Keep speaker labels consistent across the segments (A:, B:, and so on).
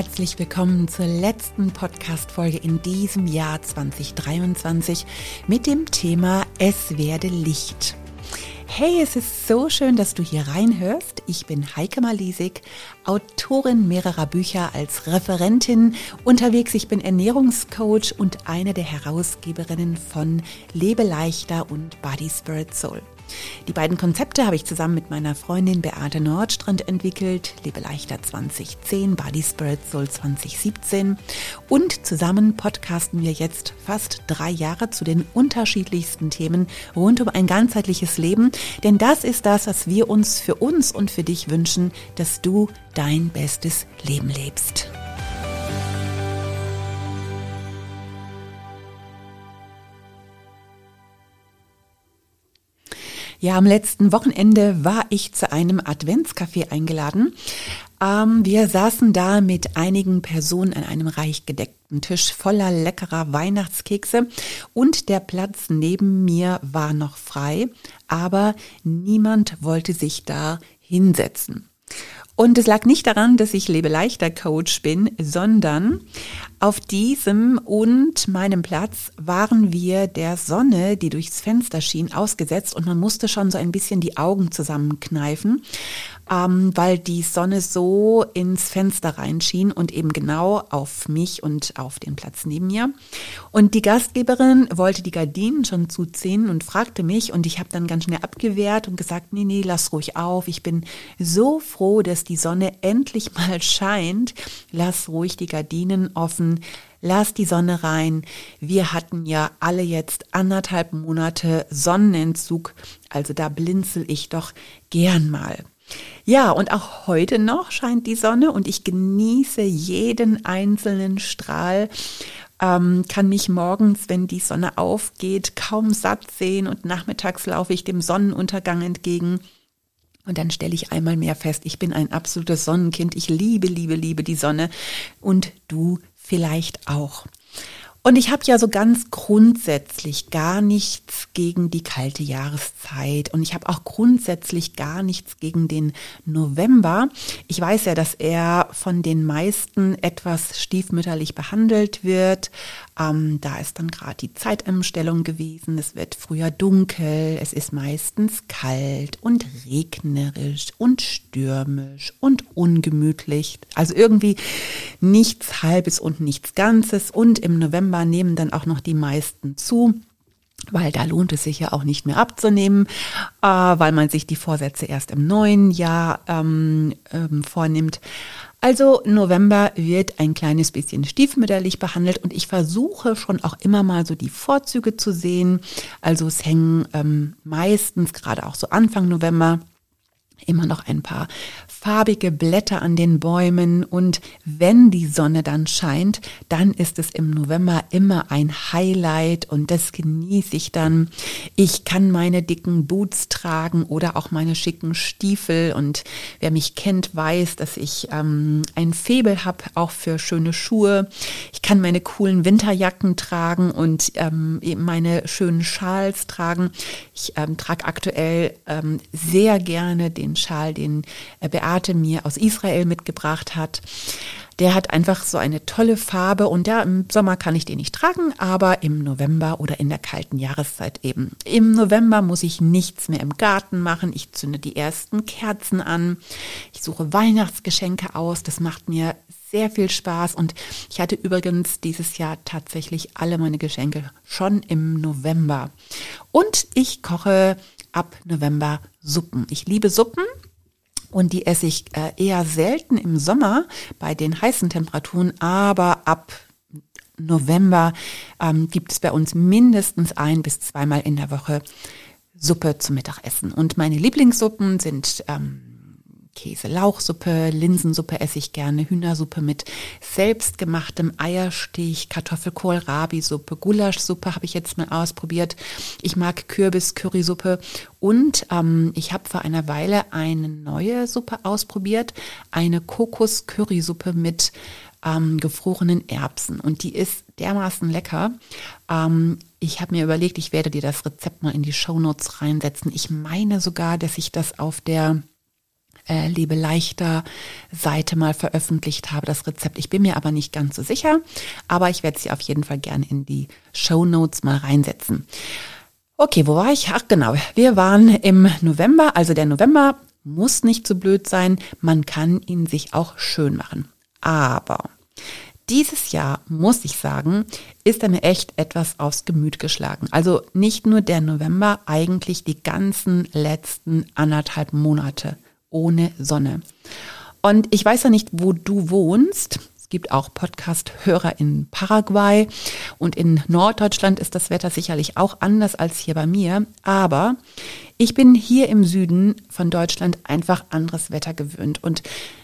A: herzlich willkommen zur letzten Podcast-Folge in diesem Jahr 2023 mit dem Thema Es werde Licht. Hey, es ist so schön, dass du hier reinhörst. Ich bin Heike Malisig, Autorin mehrerer Bücher als Referentin unterwegs. Ich bin Ernährungscoach und eine der Herausgeberinnen von Lebe leichter und Body Spirit Soul. Die beiden Konzepte habe ich zusammen mit meiner Freundin Beate Nordstrand entwickelt. Lebe leichter 2010, Body Spirit Soul 2017. Und zusammen podcasten wir jetzt fast drei Jahre zu den unterschiedlichsten Themen rund um ein ganzheitliches Leben. Denn das ist das, was wir uns für uns und für dich wünschen, dass du dein bestes Leben lebst. Ja, am letzten Wochenende war ich zu einem Adventscafé eingeladen. Ähm, wir saßen da mit einigen Personen an einem reich gedeckten Tisch voller leckerer Weihnachtskekse und der Platz neben mir war noch frei, aber niemand wollte sich da hinsetzen. Und es lag nicht daran, dass ich Lebeleichter Coach bin, sondern auf diesem und meinem Platz waren wir der Sonne, die durchs Fenster schien, ausgesetzt. Und man musste schon so ein bisschen die Augen zusammenkneifen ähm, weil die Sonne so ins Fenster reinschien und eben genau auf mich und auf den Platz neben mir. Und die Gastgeberin wollte die Gardinen schon zuziehen und fragte mich und ich habe dann ganz schnell abgewehrt und gesagt, nee, nee, lass ruhig auf. Ich bin so froh, dass die Sonne endlich mal scheint. Lass ruhig die Gardinen offen lass die Sonne rein. Wir hatten ja alle jetzt anderthalb Monate Sonnenentzug, also da blinzel ich doch gern mal. Ja, und auch heute noch scheint die Sonne und ich genieße jeden einzelnen Strahl, ähm, kann mich morgens, wenn die Sonne aufgeht, kaum satt sehen und nachmittags laufe ich dem Sonnenuntergang entgegen. Und dann stelle ich einmal mehr fest, ich bin ein absolutes Sonnenkind. Ich liebe, liebe, liebe die Sonne und du vielleicht auch. Und ich habe ja so ganz grundsätzlich gar nichts gegen die kalte Jahreszeit und ich habe auch grundsätzlich gar nichts gegen den November. Ich weiß ja, dass er von den meisten etwas stiefmütterlich behandelt wird. Ähm, da ist dann gerade die Zeitumstellung gewesen. Es wird früher dunkel, es ist meistens kalt und regnerisch und stürmisch und ungemütlich. Also irgendwie nichts Halbes und nichts Ganzes. Und im November nehmen dann auch noch die meisten zu weil da lohnt es sich ja auch nicht mehr abzunehmen, äh, weil man sich die Vorsätze erst im neuen Jahr ähm, ähm, vornimmt. Also November wird ein kleines bisschen stiefmütterlich behandelt und ich versuche schon auch immer mal so die Vorzüge zu sehen. Also es hängen ähm, meistens gerade auch so Anfang November immer noch ein paar farbige Blätter an den Bäumen und wenn die Sonne dann scheint, dann ist es im November immer ein Highlight und das genieße ich dann. Ich kann meine dicken Boots tragen oder auch meine schicken Stiefel und wer mich kennt, weiß, dass ich ähm, ein Febel habe, auch für schöne Schuhe. Ich kann meine coolen Winterjacken tragen und ähm, meine schönen Schals tragen. Ich ähm, trage aktuell ähm, sehr gerne den Schal, den äh, Beate mir aus Israel mitgebracht hat. Der hat einfach so eine tolle Farbe und ja, im Sommer kann ich den nicht tragen, aber im November oder in der kalten Jahreszeit eben. Im November muss ich nichts mehr im Garten machen. Ich zünde die ersten Kerzen an. Ich suche Weihnachtsgeschenke aus. Das macht mir sehr viel Spaß und ich hatte übrigens dieses Jahr tatsächlich alle meine Geschenke schon im November. Und ich koche ab November Suppen. Ich liebe Suppen. Und die esse ich äh, eher selten im Sommer bei den heißen Temperaturen, aber ab November ähm, gibt es bei uns mindestens ein bis zweimal in der Woche Suppe zum Mittagessen. Und meine Lieblingssuppen sind ähm, Käse-Lauchsuppe, Linsensuppe esse ich gerne, Hühnersuppe mit selbstgemachtem Eierstich, Kartoffelkohl-Rabi-Suppe, Gulaschsuppe habe ich jetzt mal ausprobiert. Ich mag Kürbis-Currysuppe und ähm, ich habe vor einer Weile eine neue Suppe ausprobiert, eine Kokos-Currysuppe mit ähm, gefrorenen Erbsen und die ist dermaßen lecker. Ähm, ich habe mir überlegt, ich werde dir das Rezept mal in die Show Notes reinsetzen. Ich meine sogar, dass ich das auf der äh, Lebe leichter Seite mal veröffentlicht habe, das Rezept. Ich bin mir aber nicht ganz so sicher, aber ich werde sie auf jeden Fall gerne in die Show Notes mal reinsetzen. Okay, wo war ich? Ach genau, wir waren im November, also der November muss nicht so blöd sein, man kann ihn sich auch schön machen. Aber dieses Jahr, muss ich sagen, ist er mir echt etwas aufs Gemüt geschlagen. Also nicht nur der November, eigentlich die ganzen letzten anderthalb Monate ohne Sonne. Und ich weiß ja nicht, wo du wohnst. Es gibt auch Podcast-Hörer in Paraguay und in Norddeutschland ist das Wetter sicherlich auch anders als hier bei mir. Aber ich bin hier im Süden von Deutschland einfach anderes Wetter gewöhnt und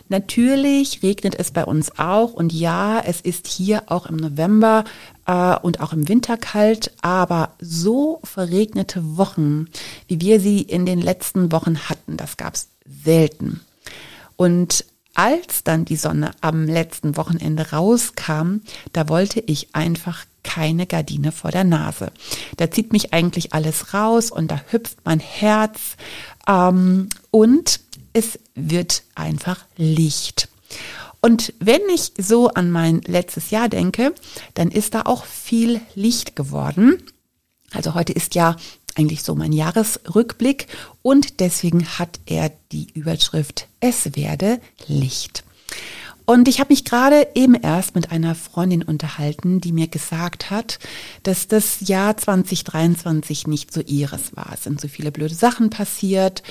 A: Natürlich regnet es bei uns auch und ja, es ist hier auch im November äh, und auch im Winter kalt, aber so verregnete Wochen, wie wir sie in den letzten Wochen hatten, das gab es selten. Und als dann die Sonne am letzten Wochenende rauskam, da wollte ich einfach keine Gardine vor der Nase. Da zieht mich eigentlich alles raus und da hüpft mein Herz. Ähm, und es wird einfach Licht. Und wenn ich so an mein letztes Jahr denke, dann ist da auch viel Licht geworden. Also heute ist ja eigentlich so mein Jahresrückblick und deswegen hat er die Überschrift Es werde Licht. Und ich habe mich gerade eben erst mit einer Freundin unterhalten, die mir gesagt hat, dass das Jahr 2023 nicht so ihres war. Es sind so viele blöde Sachen passiert.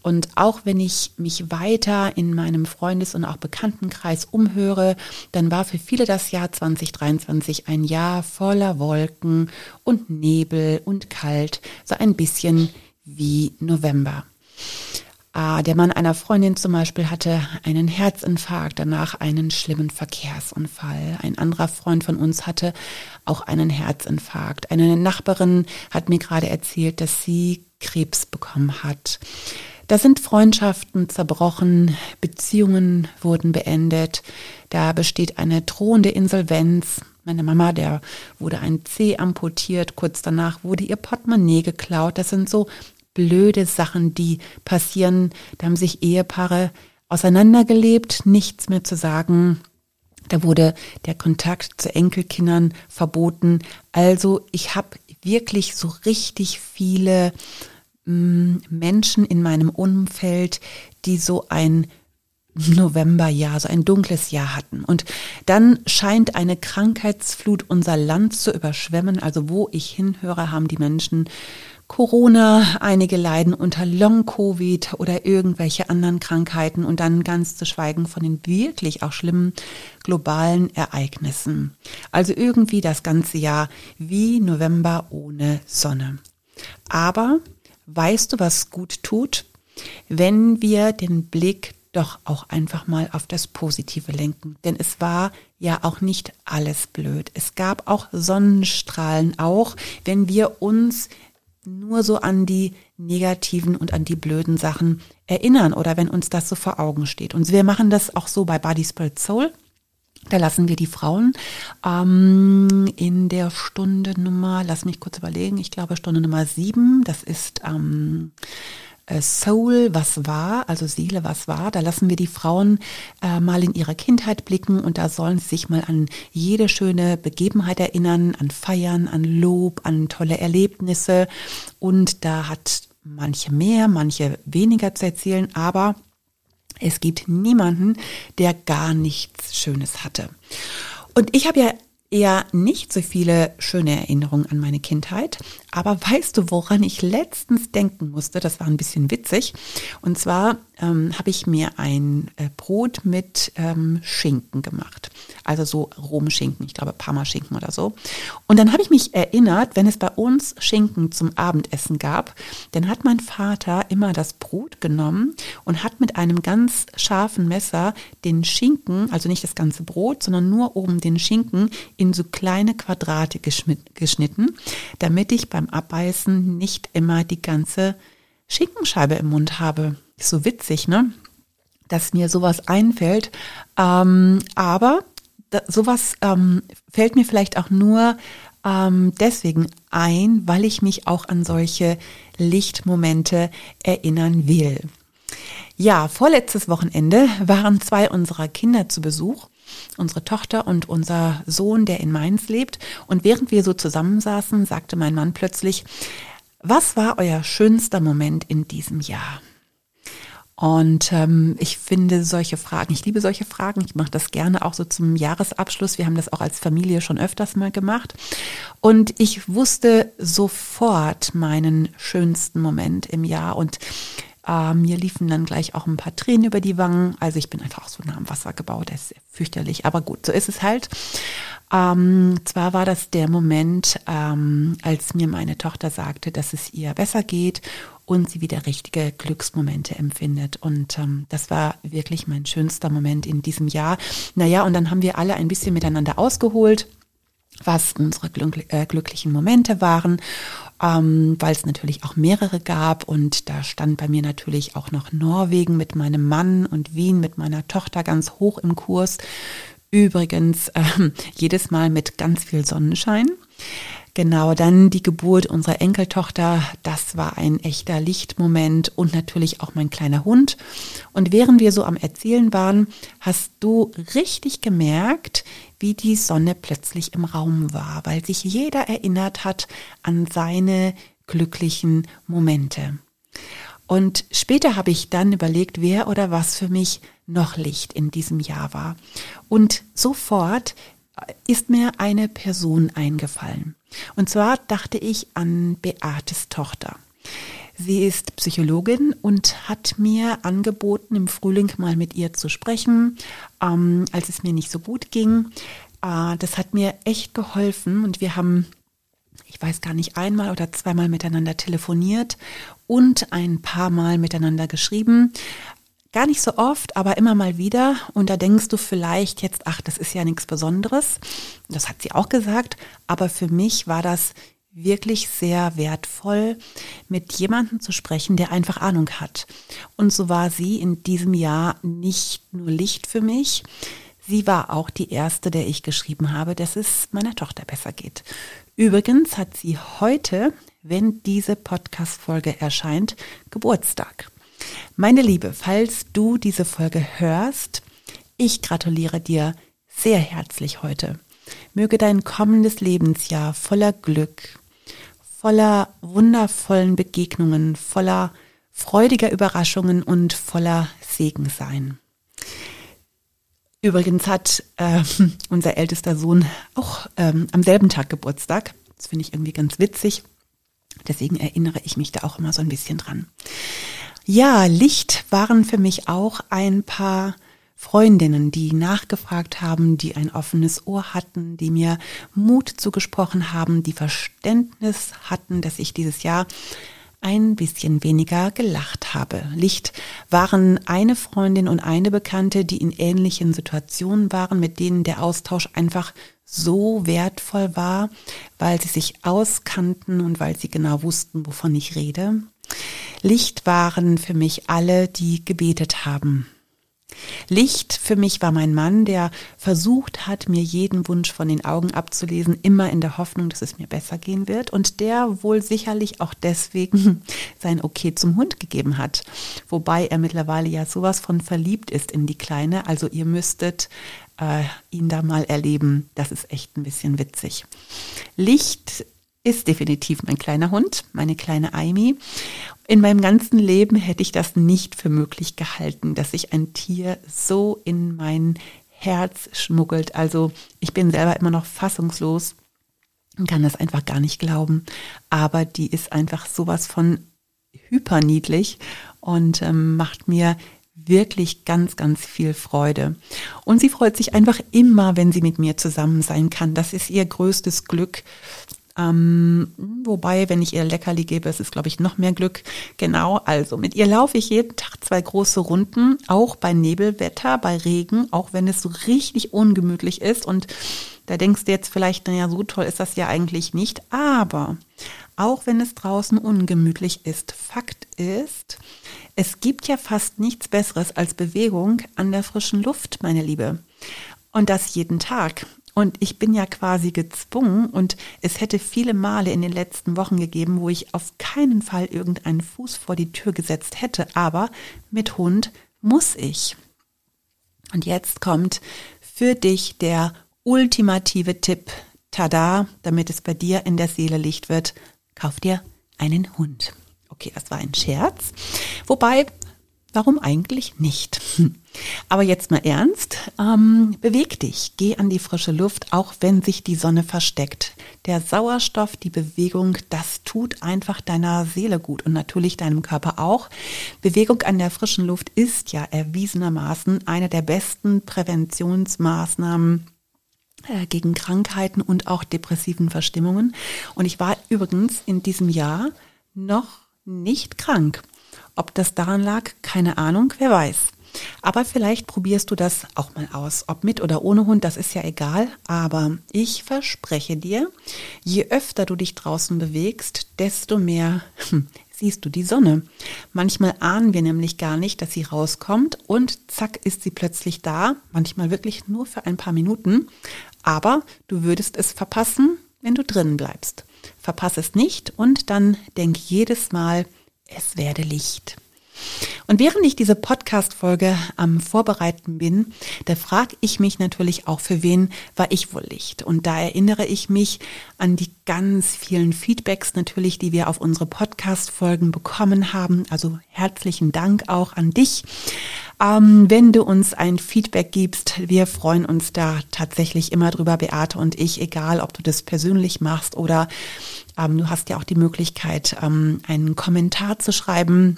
A: Und auch wenn ich mich weiter in meinem Freundes- und auch Bekanntenkreis umhöre, dann war für viele das Jahr 2023 ein Jahr voller Wolken und Nebel und kalt, so ein bisschen wie November. Ah, der Mann einer Freundin zum Beispiel hatte einen Herzinfarkt, danach einen schlimmen Verkehrsunfall. Ein anderer Freund von uns hatte auch einen Herzinfarkt. Eine Nachbarin hat mir gerade erzählt, dass sie Krebs bekommen hat. Da sind Freundschaften zerbrochen, Beziehungen wurden beendet, da besteht eine drohende Insolvenz. Meine Mama, der wurde ein Zeh amputiert, kurz danach wurde ihr Portemonnaie geklaut. Das sind so blöde Sachen, die passieren. Da haben sich Ehepaare auseinandergelebt, nichts mehr zu sagen. Da wurde der Kontakt zu Enkelkindern verboten. Also ich habe wirklich so richtig viele mm, Menschen in meinem Umfeld, die so ein Novemberjahr, so ein dunkles Jahr hatten. Und dann scheint eine Krankheitsflut unser Land zu überschwemmen. Also wo ich hinhöre, haben die Menschen Corona, einige leiden unter Long-Covid oder irgendwelche anderen Krankheiten und dann ganz zu schweigen von den wirklich auch schlimmen globalen Ereignissen. Also irgendwie das ganze Jahr wie November ohne Sonne. Aber weißt du, was gut tut? Wenn wir den Blick doch auch einfach mal auf das Positive lenken. Denn es war ja auch nicht alles blöd. Es gab auch Sonnenstrahlen, auch wenn wir uns nur so an die negativen und an die blöden Sachen erinnern oder wenn uns das so vor Augen steht. Und wir machen das auch so bei Body Spirit Soul. Da lassen wir die Frauen ähm, in der Stunde Nummer, lass mich kurz überlegen, ich glaube Stunde Nummer sieben, das ist ähm, äh, Soul, was war, also Seele, was war. Da lassen wir die Frauen äh, mal in ihre Kindheit blicken und da sollen sie sich mal an jede schöne Begebenheit erinnern, an Feiern, an Lob, an tolle Erlebnisse. Und da hat manche mehr, manche weniger zu erzählen, aber es gibt niemanden, der gar nichts Schönes hatte. Und ich habe ja eher nicht so viele schöne Erinnerungen an meine Kindheit. Aber weißt du, woran ich letztens denken musste? Das war ein bisschen witzig. Und zwar ähm, habe ich mir ein äh, Brot mit ähm, Schinken gemacht. Also so Romschinken, ich glaube Parmaschinken oder so. Und dann habe ich mich erinnert, wenn es bei uns Schinken zum Abendessen gab, dann hat mein Vater immer das Brot genommen und hat mit einem ganz scharfen Messer den Schinken, also nicht das ganze Brot, sondern nur oben den Schinken in so kleine Quadrate geschnitten, damit ich beim Abbeißen nicht immer die ganze Schinkenscheibe im Mund habe. Ist so witzig, ne? Dass mir sowas einfällt. Ähm, aber da, sowas ähm, fällt mir vielleicht auch nur ähm, deswegen ein, weil ich mich auch an solche Lichtmomente erinnern will. Ja, vorletztes Wochenende waren zwei unserer Kinder zu Besuch, unsere Tochter und unser Sohn, der in Mainz lebt. Und während wir so zusammensaßen, sagte mein Mann plötzlich, was war euer schönster Moment in diesem Jahr? Und ähm, ich finde solche Fragen, ich liebe solche Fragen, ich mache das gerne auch so zum Jahresabschluss. Wir haben das auch als Familie schon öfters mal gemacht. Und ich wusste sofort meinen schönsten Moment im Jahr und äh, mir liefen dann gleich auch ein paar Tränen über die Wangen. Also ich bin einfach so nah am Wasser gebaut, das ist fürchterlich. Aber gut, so ist es halt. Ähm, zwar war das der Moment, ähm, als mir meine Tochter sagte, dass es ihr besser geht und sie wieder richtige Glücksmomente empfindet. Und ähm, das war wirklich mein schönster Moment in diesem Jahr. Naja, und dann haben wir alle ein bisschen miteinander ausgeholt was unsere äh, glücklichen Momente waren, ähm, weil es natürlich auch mehrere gab und da stand bei mir natürlich auch noch Norwegen mit meinem Mann und Wien mit meiner Tochter ganz hoch im Kurs. Übrigens äh, jedes Mal mit ganz viel Sonnenschein. Genau, dann die Geburt unserer Enkeltochter, das war ein echter Lichtmoment und natürlich auch mein kleiner Hund. Und während wir so am Erzählen waren, hast du richtig gemerkt, wie die Sonne plötzlich im Raum war, weil sich jeder erinnert hat an seine glücklichen Momente. Und später habe ich dann überlegt, wer oder was für mich noch Licht in diesem Jahr war. Und sofort ist mir eine Person eingefallen. Und zwar dachte ich an Beates Tochter. Sie ist Psychologin und hat mir angeboten, im Frühling mal mit ihr zu sprechen, ähm, als es mir nicht so gut ging. Äh, das hat mir echt geholfen und wir haben, ich weiß gar nicht, einmal oder zweimal miteinander telefoniert und ein paar Mal miteinander geschrieben. Gar nicht so oft, aber immer mal wieder. Und da denkst du vielleicht jetzt, ach, das ist ja nichts Besonderes. Das hat sie auch gesagt. Aber für mich war das wirklich sehr wertvoll, mit jemandem zu sprechen, der einfach Ahnung hat. Und so war sie in diesem Jahr nicht nur Licht für mich. Sie war auch die erste, der ich geschrieben habe, dass es meiner Tochter besser geht. Übrigens hat sie heute, wenn diese Podcast-Folge erscheint, Geburtstag. Meine Liebe, falls du diese Folge hörst, ich gratuliere dir sehr herzlich heute. Möge dein kommendes Lebensjahr voller Glück, voller wundervollen Begegnungen, voller freudiger Überraschungen und voller Segen sein. Übrigens hat äh, unser ältester Sohn auch ähm, am selben Tag Geburtstag. Das finde ich irgendwie ganz witzig. Deswegen erinnere ich mich da auch immer so ein bisschen dran. Ja, Licht waren für mich auch ein paar Freundinnen, die nachgefragt haben, die ein offenes Ohr hatten, die mir Mut zugesprochen haben, die Verständnis hatten, dass ich dieses Jahr ein bisschen weniger gelacht habe. Licht waren eine Freundin und eine Bekannte, die in ähnlichen Situationen waren, mit denen der Austausch einfach so wertvoll war, weil sie sich auskannten und weil sie genau wussten, wovon ich rede. Licht waren für mich alle, die gebetet haben. Licht für mich war mein Mann, der versucht hat, mir jeden Wunsch von den Augen abzulesen, immer in der Hoffnung, dass es mir besser gehen wird und der wohl sicherlich auch deswegen sein Okay zum Hund gegeben hat. Wobei er mittlerweile ja sowas von verliebt ist in die Kleine, also ihr müsstet äh, ihn da mal erleben. Das ist echt ein bisschen witzig. Licht ist definitiv mein kleiner Hund, meine kleine Aimi. In meinem ganzen Leben hätte ich das nicht für möglich gehalten, dass sich ein Tier so in mein Herz schmuggelt. Also ich bin selber immer noch fassungslos und kann das einfach gar nicht glauben. Aber die ist einfach sowas von hyperniedlich und ähm, macht mir wirklich ganz, ganz viel Freude. Und sie freut sich einfach immer, wenn sie mit mir zusammen sein kann. Das ist ihr größtes Glück. Ähm, wobei, wenn ich ihr Leckerli gebe, es ist, glaube ich, noch mehr Glück. Genau, also mit ihr laufe ich jeden Tag zwei große Runden, auch bei Nebelwetter, bei Regen, auch wenn es so richtig ungemütlich ist. Und da denkst du jetzt vielleicht, naja, so toll ist das ja eigentlich nicht. Aber auch wenn es draußen ungemütlich ist, Fakt ist, es gibt ja fast nichts Besseres als Bewegung an der frischen Luft, meine Liebe. Und das jeden Tag. Und ich bin ja quasi gezwungen und es hätte viele Male in den letzten Wochen gegeben, wo ich auf keinen Fall irgendeinen Fuß vor die Tür gesetzt hätte. Aber mit Hund muss ich. Und jetzt kommt für dich der ultimative Tipp. Tada, damit es bei dir in der Seele Licht wird. Kauf dir einen Hund. Okay, das war ein Scherz. Wobei, warum eigentlich nicht? Hm. Aber jetzt mal ernst, ähm, beweg dich, geh an die frische Luft, auch wenn sich die Sonne versteckt. Der Sauerstoff, die Bewegung, das tut einfach deiner Seele gut und natürlich deinem Körper auch. Bewegung an der frischen Luft ist ja erwiesenermaßen eine der besten Präventionsmaßnahmen äh, gegen Krankheiten und auch depressiven Verstimmungen. Und ich war übrigens in diesem Jahr noch nicht krank. Ob das daran lag, keine Ahnung, wer weiß. Aber vielleicht probierst du das auch mal aus. Ob mit oder ohne Hund, das ist ja egal. Aber ich verspreche dir, je öfter du dich draußen bewegst, desto mehr hm, siehst du die Sonne. Manchmal ahnen wir nämlich gar nicht, dass sie rauskommt und zack ist sie plötzlich da. Manchmal wirklich nur für ein paar Minuten. Aber du würdest es verpassen, wenn du drinnen bleibst. Verpasse es nicht und dann denk jedes Mal, es werde Licht. Und während ich diese Podcast-Folge am Vorbereiten bin, da frage ich mich natürlich auch, für wen war ich wohl Licht? Und da erinnere ich mich an die ganz vielen Feedbacks natürlich, die wir auf unsere Podcast-Folgen bekommen haben. Also herzlichen Dank auch an dich. Ähm, wenn du uns ein Feedback gibst, wir freuen uns da tatsächlich immer drüber, Beate und ich, egal ob du das persönlich machst oder ähm, du hast ja auch die Möglichkeit, ähm, einen Kommentar zu schreiben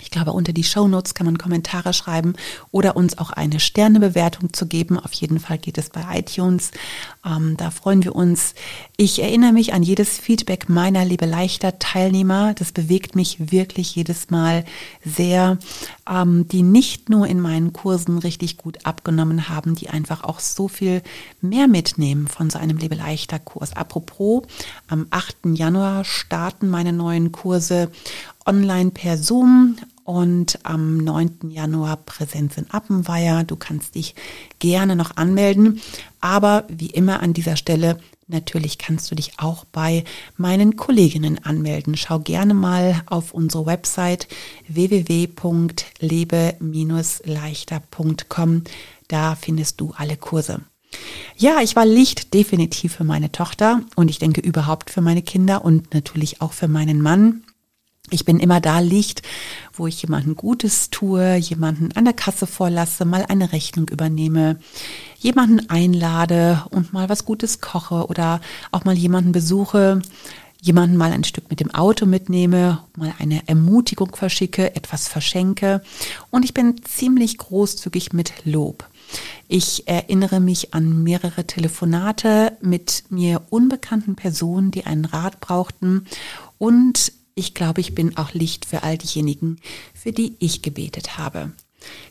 A: ich glaube, unter die Show Notes kann man Kommentare schreiben oder uns auch eine Sternebewertung zu geben. Auf jeden Fall geht es bei iTunes. Ähm, da freuen wir uns. Ich erinnere mich an jedes Feedback meiner Liebe Leichter Teilnehmer. Das bewegt mich wirklich jedes Mal sehr, ähm, die nicht nur in meinen Kursen richtig gut abgenommen haben, die einfach auch so viel mehr mitnehmen von so einem Liebe Leichter Kurs. Apropos, am 8. Januar starten meine neuen Kurse online per Zoom und am 9. Januar Präsenz in Appenweier. Du kannst dich gerne noch anmelden, aber wie immer an dieser Stelle Natürlich kannst du dich auch bei meinen Kolleginnen anmelden. Schau gerne mal auf unsere Website www.lebe-leichter.com. Da findest du alle Kurse. Ja, ich war Licht definitiv für meine Tochter und ich denke überhaupt für meine Kinder und natürlich auch für meinen Mann. Ich bin immer da Licht, wo ich jemanden Gutes tue, jemanden an der Kasse vorlasse, mal eine Rechnung übernehme, jemanden einlade und mal was Gutes koche oder auch mal jemanden besuche, jemanden mal ein Stück mit dem Auto mitnehme, mal eine Ermutigung verschicke, etwas verschenke. Und ich bin ziemlich großzügig mit Lob. Ich erinnere mich an mehrere Telefonate mit mir unbekannten Personen, die einen Rat brauchten und ich glaube, ich bin auch Licht für all diejenigen, für die ich gebetet habe.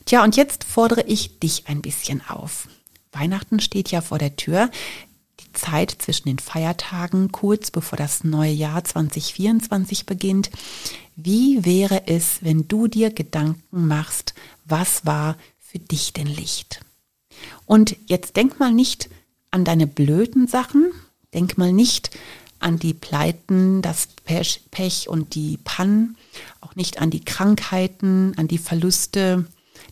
A: Tja, und jetzt fordere ich dich ein bisschen auf. Weihnachten steht ja vor der Tür. Die Zeit zwischen den Feiertagen, kurz bevor das neue Jahr 2024 beginnt. Wie wäre es, wenn du dir Gedanken machst, was war für dich denn Licht? Und jetzt denk mal nicht an deine blöden Sachen, denk mal nicht an die Pleiten, das Pech und die Pannen, auch nicht an die Krankheiten, an die Verluste.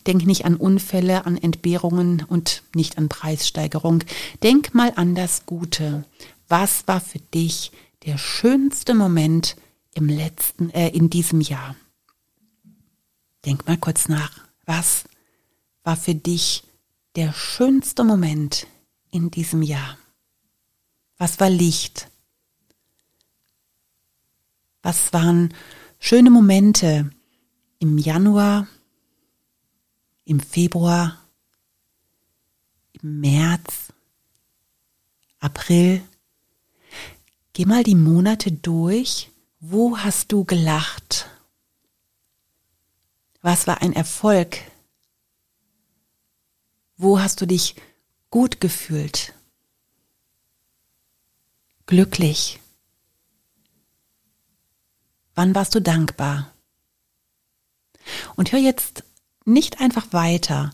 A: Denk nicht an Unfälle, an Entbehrungen und nicht an Preissteigerung. Denk mal an das Gute. Was war für dich der schönste Moment im letzten, äh, in diesem Jahr? Denk mal kurz nach. Was war für dich der schönste Moment in diesem Jahr? Was war Licht? Was waren schöne Momente im Januar, im Februar, im März, April? Geh mal die Monate durch. Wo hast du gelacht? Was war ein Erfolg? Wo hast du dich gut gefühlt? Glücklich? Wann warst du dankbar? Und hör jetzt nicht einfach weiter.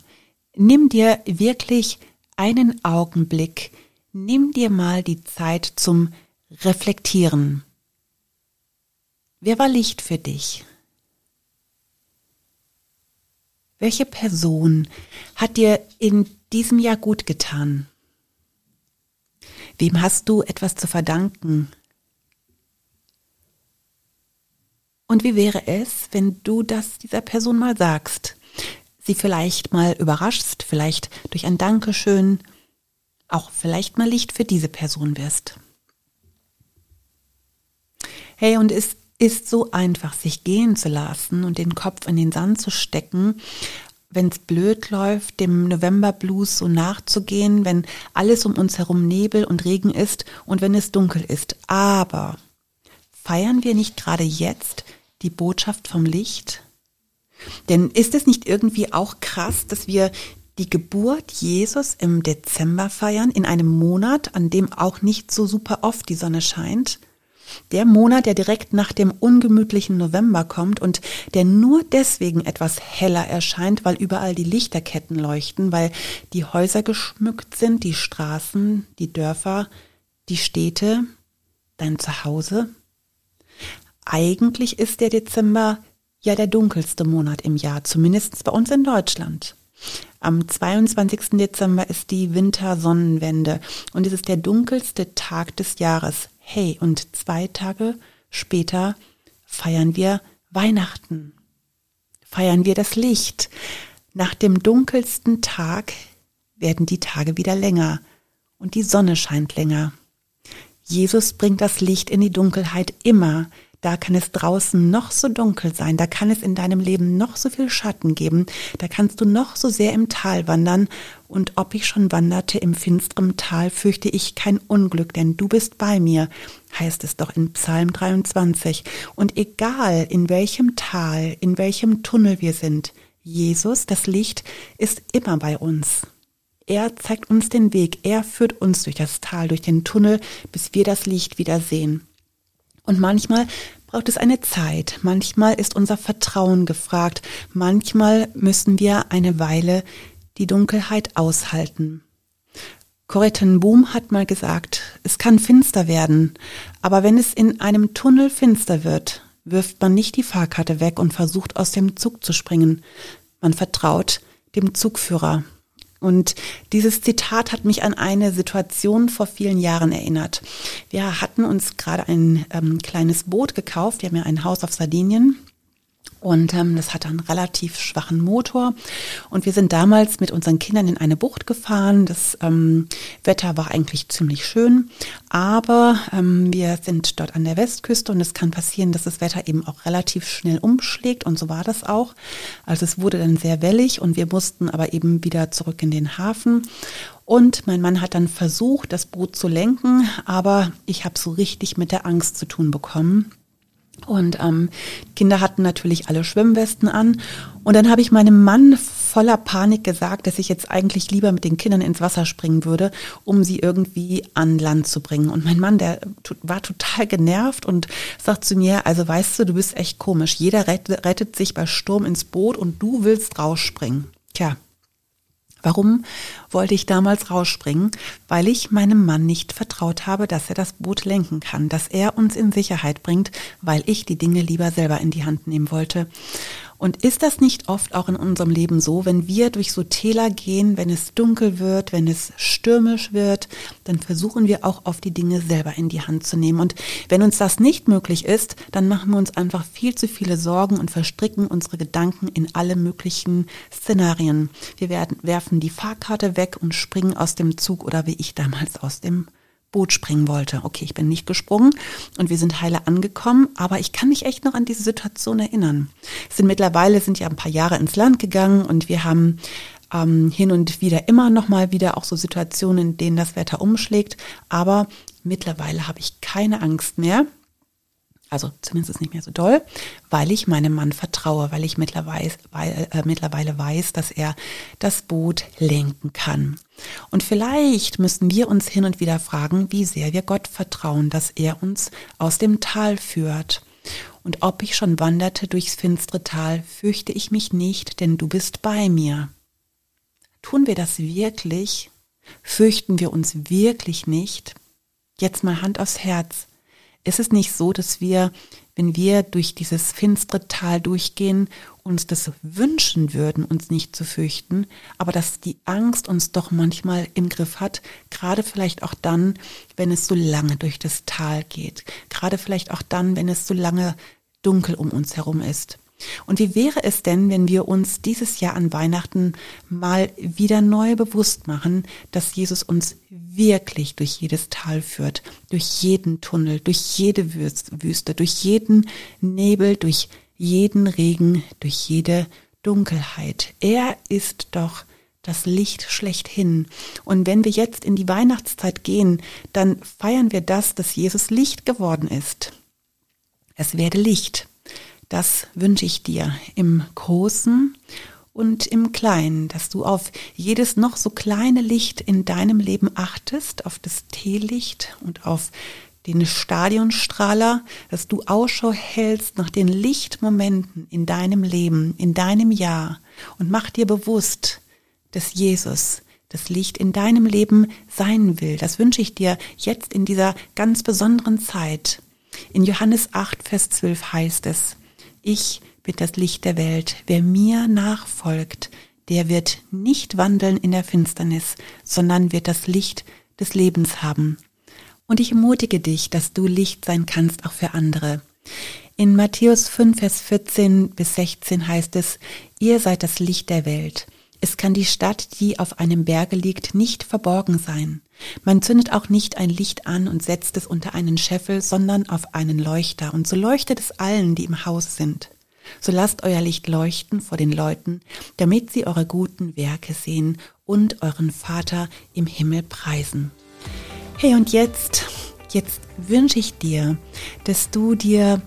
A: Nimm dir wirklich einen Augenblick. nimm dir mal die Zeit zum Reflektieren. Wer war Licht für dich? Welche Person hat dir in diesem Jahr gut getan? Wem hast du etwas zu verdanken? Und wie wäre es, wenn du das dieser Person mal sagst? Sie vielleicht mal überraschst, vielleicht durch ein Dankeschön, auch vielleicht mal Licht für diese Person wirst. Hey, und es ist so einfach, sich gehen zu lassen und den Kopf in den Sand zu stecken, wenn es blöd läuft, dem November-Blues so nachzugehen, wenn alles um uns herum Nebel und Regen ist und wenn es dunkel ist. Aber feiern wir nicht gerade jetzt die Botschaft vom Licht? Denn ist es nicht irgendwie auch krass, dass wir die Geburt Jesus im Dezember feiern, in einem Monat, an dem auch nicht so super oft die Sonne scheint? Der Monat, der direkt nach dem ungemütlichen November kommt und der nur deswegen etwas heller erscheint, weil überall die Lichterketten leuchten, weil die Häuser geschmückt sind, die Straßen, die Dörfer, die Städte, dein Zuhause. Eigentlich ist der Dezember ja der dunkelste Monat im Jahr, zumindest bei uns in Deutschland. Am 22. Dezember ist die Wintersonnenwende und es ist der dunkelste Tag des Jahres. Hey, und zwei Tage später feiern wir Weihnachten. Feiern wir das Licht. Nach dem dunkelsten Tag werden die Tage wieder länger und die Sonne scheint länger. Jesus bringt das Licht in die Dunkelheit immer. Da kann es draußen noch so dunkel sein, da kann es in deinem Leben noch so viel Schatten geben, da kannst du noch so sehr im Tal wandern, und ob ich schon wanderte im finsteren Tal, fürchte ich kein Unglück, denn du bist bei mir, heißt es doch in Psalm 23. Und egal in welchem Tal, in welchem Tunnel wir sind, Jesus, das Licht, ist immer bei uns. Er zeigt uns den Weg, er führt uns durch das Tal, durch den Tunnel, bis wir das Licht wieder sehen. Und manchmal braucht es eine Zeit, manchmal ist unser Vertrauen gefragt, manchmal müssen wir eine Weile die Dunkelheit aushalten. Corrie Boom hat mal gesagt, es kann finster werden, aber wenn es in einem Tunnel finster wird, wirft man nicht die Fahrkarte weg und versucht aus dem Zug zu springen. Man vertraut dem Zugführer. Und dieses Zitat hat mich an eine Situation vor vielen Jahren erinnert. Wir hatten uns gerade ein ähm, kleines Boot gekauft. Wir haben ja ein Haus auf Sardinien und ähm, das hatte einen relativ schwachen Motor. Und wir sind damals mit unseren Kindern in eine Bucht gefahren. Das ähm, Wetter war eigentlich ziemlich schön. Aber ähm, wir sind dort an der Westküste und es kann passieren, dass das Wetter eben auch relativ schnell umschlägt. Und so war das auch. Also es wurde dann sehr wellig und wir mussten aber eben wieder zurück in den Hafen. Und mein Mann hat dann versucht, das Boot zu lenken, aber ich habe so richtig mit der Angst zu tun bekommen. Und ähm, Kinder hatten natürlich alle Schwimmwesten an. Und dann habe ich meinem Mann voller Panik gesagt, dass ich jetzt eigentlich lieber mit den Kindern ins Wasser springen würde, um sie irgendwie an Land zu bringen. Und mein Mann, der war total genervt und sagt zu mir, also weißt du, du bist echt komisch. Jeder rettet sich bei Sturm ins Boot und du willst rausspringen. Tja, Warum wollte ich damals rausspringen? Weil ich meinem Mann nicht vertraut habe, dass er das Boot lenken kann, dass er uns in Sicherheit bringt, weil ich die Dinge lieber selber in die Hand nehmen wollte. Und ist das nicht oft auch in unserem Leben so, wenn wir durch so Täler gehen, wenn es dunkel wird, wenn es stürmisch wird, dann versuchen wir auch oft die Dinge selber in die Hand zu nehmen. Und wenn uns das nicht möglich ist, dann machen wir uns einfach viel zu viele Sorgen und verstricken unsere Gedanken in alle möglichen Szenarien. Wir werden, werfen die Fahrkarte weg und springen aus dem Zug oder wie ich damals aus dem Boot springen wollte. Okay, ich bin nicht gesprungen und wir sind heile angekommen, aber ich kann mich echt noch an diese Situation erinnern. Es sind mittlerweile sind ja ein paar Jahre ins Land gegangen und wir haben ähm, hin und wieder immer noch mal wieder auch so Situationen, in denen das Wetter umschlägt, aber mittlerweile habe ich keine Angst mehr also zumindest nicht mehr so doll, weil ich meinem Mann vertraue, weil ich mittlerweile, weil, äh, mittlerweile weiß, dass er das Boot lenken kann. Und vielleicht müssen wir uns hin und wieder fragen, wie sehr wir Gott vertrauen, dass er uns aus dem Tal führt. Und ob ich schon wanderte durchs finstere Tal, fürchte ich mich nicht, denn du bist bei mir. Tun wir das wirklich? Fürchten wir uns wirklich nicht? Jetzt mal Hand aufs Herz. Ist es nicht so, dass wir, wenn wir durch dieses finstere Tal durchgehen, uns das wünschen würden, uns nicht zu fürchten, aber dass die Angst uns doch manchmal im Griff hat, gerade vielleicht auch dann, wenn es so lange durch das Tal geht, gerade vielleicht auch dann, wenn es so lange dunkel um uns herum ist. Und wie wäre es denn, wenn wir uns dieses Jahr an Weihnachten mal wieder neu bewusst machen, dass Jesus uns wirklich durch jedes Tal führt, durch jeden Tunnel, durch jede Wüste, durch jeden Nebel, durch jeden Regen, durch jede Dunkelheit. Er ist doch das Licht schlechthin. Und wenn wir jetzt in die Weihnachtszeit gehen, dann feiern wir das, dass Jesus Licht geworden ist. Es werde Licht. Das wünsche ich dir im Großen und im Kleinen, dass du auf jedes noch so kleine Licht in deinem Leben achtest, auf das Teelicht und auf den Stadionstrahler, dass du Ausschau hältst nach den Lichtmomenten in deinem Leben, in deinem Jahr und mach dir bewusst, dass Jesus das Licht in deinem Leben sein will. Das wünsche ich dir jetzt in dieser ganz besonderen Zeit. In Johannes 8, Vers 12 heißt es, ich bin das Licht der Welt. Wer mir nachfolgt, der wird nicht wandeln in der Finsternis, sondern wird das Licht des Lebens haben. Und ich ermutige dich, dass du Licht sein kannst auch für andere. In Matthäus 5, Vers 14 bis 16 heißt es, ihr seid das Licht der Welt. Es kann die Stadt, die auf einem Berge liegt, nicht verborgen sein. Man zündet auch nicht ein Licht an und setzt es unter einen Scheffel, sondern auf einen Leuchter, und so leuchtet es allen, die im Haus sind. So lasst euer Licht leuchten vor den Leuten, damit sie eure guten Werke sehen und euren Vater im Himmel preisen. Hey, und jetzt, jetzt wünsche ich dir, dass du dir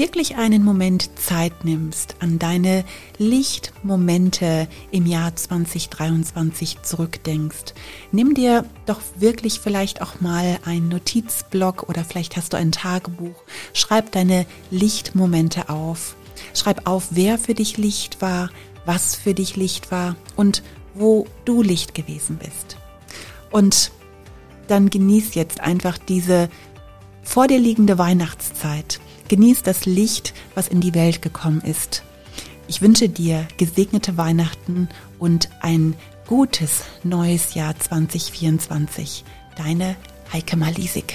A: wirklich einen Moment Zeit nimmst, an deine Lichtmomente im Jahr 2023 zurückdenkst. Nimm dir doch wirklich vielleicht auch mal einen Notizblock oder vielleicht hast du ein Tagebuch. Schreib deine Lichtmomente auf. Schreib auf, wer für dich Licht war, was für dich Licht war und wo du Licht gewesen bist. Und dann genieß jetzt einfach diese vor dir liegende Weihnachtszeit. Genieß das Licht, was in die Welt gekommen ist. Ich wünsche dir gesegnete Weihnachten und ein gutes neues Jahr 2024. Deine Heike Malisik.